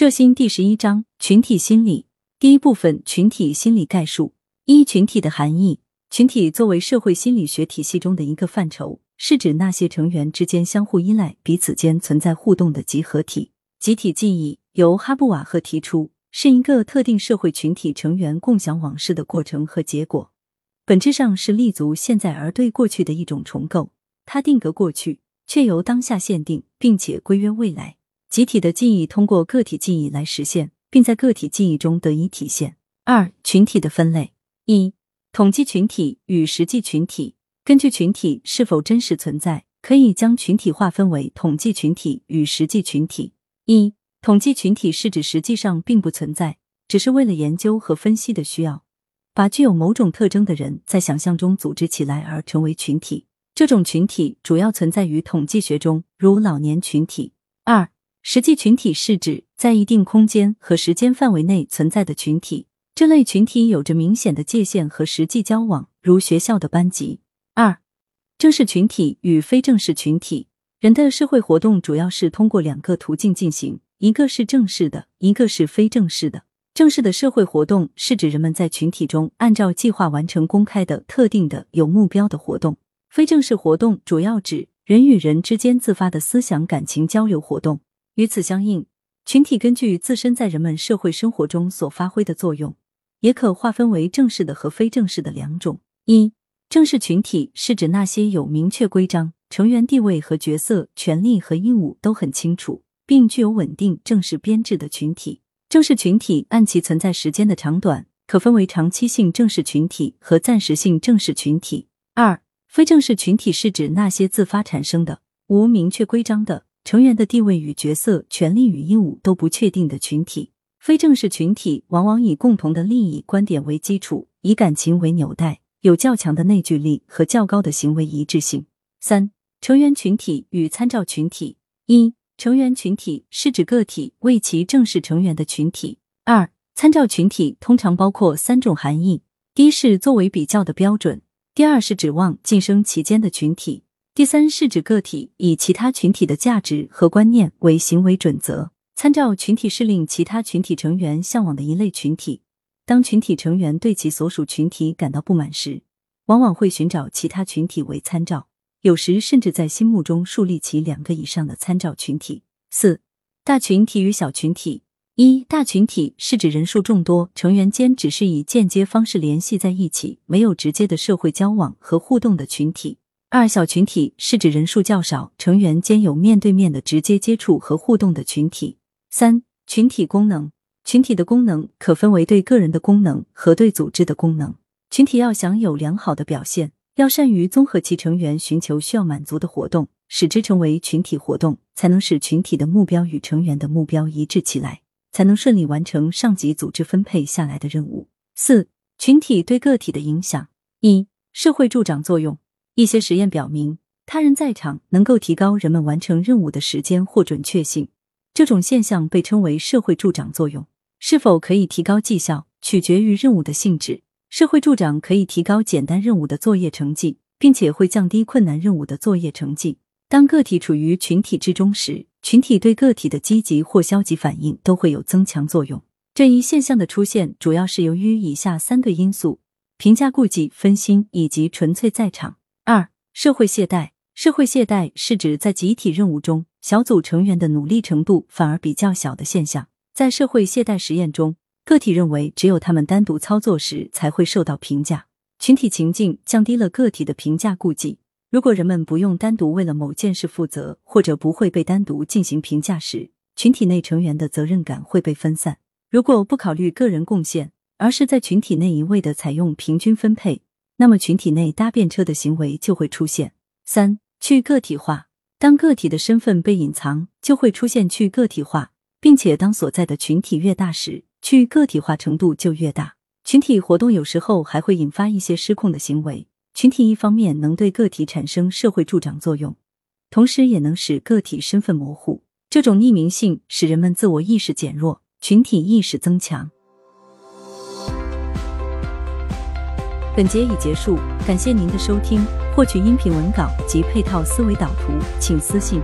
涉新第十一章群体心理第一部分群体心理概述一群体的含义。群体作为社会心理学体系中的一个范畴，是指那些成员之间相互依赖、彼此间存在互动的集合体。集体记忆由哈布瓦赫提出，是一个特定社会群体成员共享往事的过程和结果，本质上是立足现在而对过去的一种重构。它定格过去，却由当下限定，并且规约未来。集体的记忆通过个体记忆来实现，并在个体记忆中得以体现。二、群体的分类：一、统计群体与实际群体。根据群体是否真实存在，可以将群体划分为统计群体与实际群体。一、统计群体是指实际上并不存在，只是为了研究和分析的需要，把具有某种特征的人在想象中组织起来而成为群体。这种群体主要存在于统计学中，如老年群体。二实际群体是指在一定空间和时间范围内存在的群体，这类群体有着明显的界限和实际交往，如学校的班级。二、正式群体与非正式群体，人的社会活动主要是通过两个途径进行，一个是正式的，一个是非正式的。正式的社会活动是指人们在群体中按照计划完成公开的、特定的、有目标的活动；非正式活动主要指人与人之间自发的思想感情交流活动。与此相应，群体根据自身在人们社会生活中所发挥的作用，也可划分为正式的和非正式的两种。一、正式群体是指那些有明确规章、成员地位和角色、权利和义务都很清楚，并具有稳定正式编制的群体。正式群体按其存在时间的长短，可分为长期性正式群体和暂时性正式群体。二、非正式群体是指那些自发产生的、无明确规章的。成员的地位与角色、权利与义务都不确定的群体，非正式群体往往以共同的利益观点为基础，以感情为纽带，有较强的内聚力和较高的行为一致性。三、成员群体与参照群体。一、成员群体是指个体为其正式成员的群体。二、参照群体通常包括三种含义：第一是作为比较的标准；第二是指望晋升其间的群体。第三是指个体以其他群体的价值和观念为行为准则，参照群体是令其他群体成员向往的一类群体。当群体成员对其所属群体感到不满时，往往会寻找其他群体为参照，有时甚至在心目中树立起两个以上的参照群体。四大群体与小群体。一大群体是指人数众多，成员间只是以间接方式联系在一起，没有直接的社会交往和互动的群体。二小群体是指人数较少，成员间有面对面的直接接触和互动的群体。三群体功能，群体的功能可分为对个人的功能和对组织的功能。群体要想有良好的表现，要善于综合其成员寻求需要满足的活动，使之成为群体活动，才能使群体的目标与成员的目标一致起来，才能顺利完成上级组织分配下来的任务。四群体对个体的影响，一社会助长作用。一些实验表明，他人在场能够提高人们完成任务的时间或准确性。这种现象被称为社会助长作用。是否可以提高绩效，取决于任务的性质。社会助长可以提高简单任务的作业成绩，并且会降低困难任务的作业成绩。当个体处于群体之中时，群体对个体的积极或消极反应都会有增强作用。这一现象的出现，主要是由于以下三个因素：评价、顾忌、分心以及纯粹在场。二、社会懈怠。社会懈怠是指在集体任务中，小组成员的努力程度反而比较小的现象。在社会懈怠实验中，个体认为只有他们单独操作时才会受到评价。群体情境降低了个体的评价顾忌。如果人们不用单独为了某件事负责，或者不会被单独进行评价时，群体内成员的责任感会被分散。如果不考虑个人贡献，而是在群体内一味的采用平均分配。那么群体内搭便车的行为就会出现。三去个体化，当个体的身份被隐藏，就会出现去个体化，并且当所在的群体越大时，去个体化程度就越大。群体活动有时候还会引发一些失控的行为。群体一方面能对个体产生社会助长作用，同时也能使个体身份模糊。这种匿名性使人们自我意识减弱，群体意识增强。本节已结束，感谢您的收听。获取音频文稿及配套思维导图，请私信。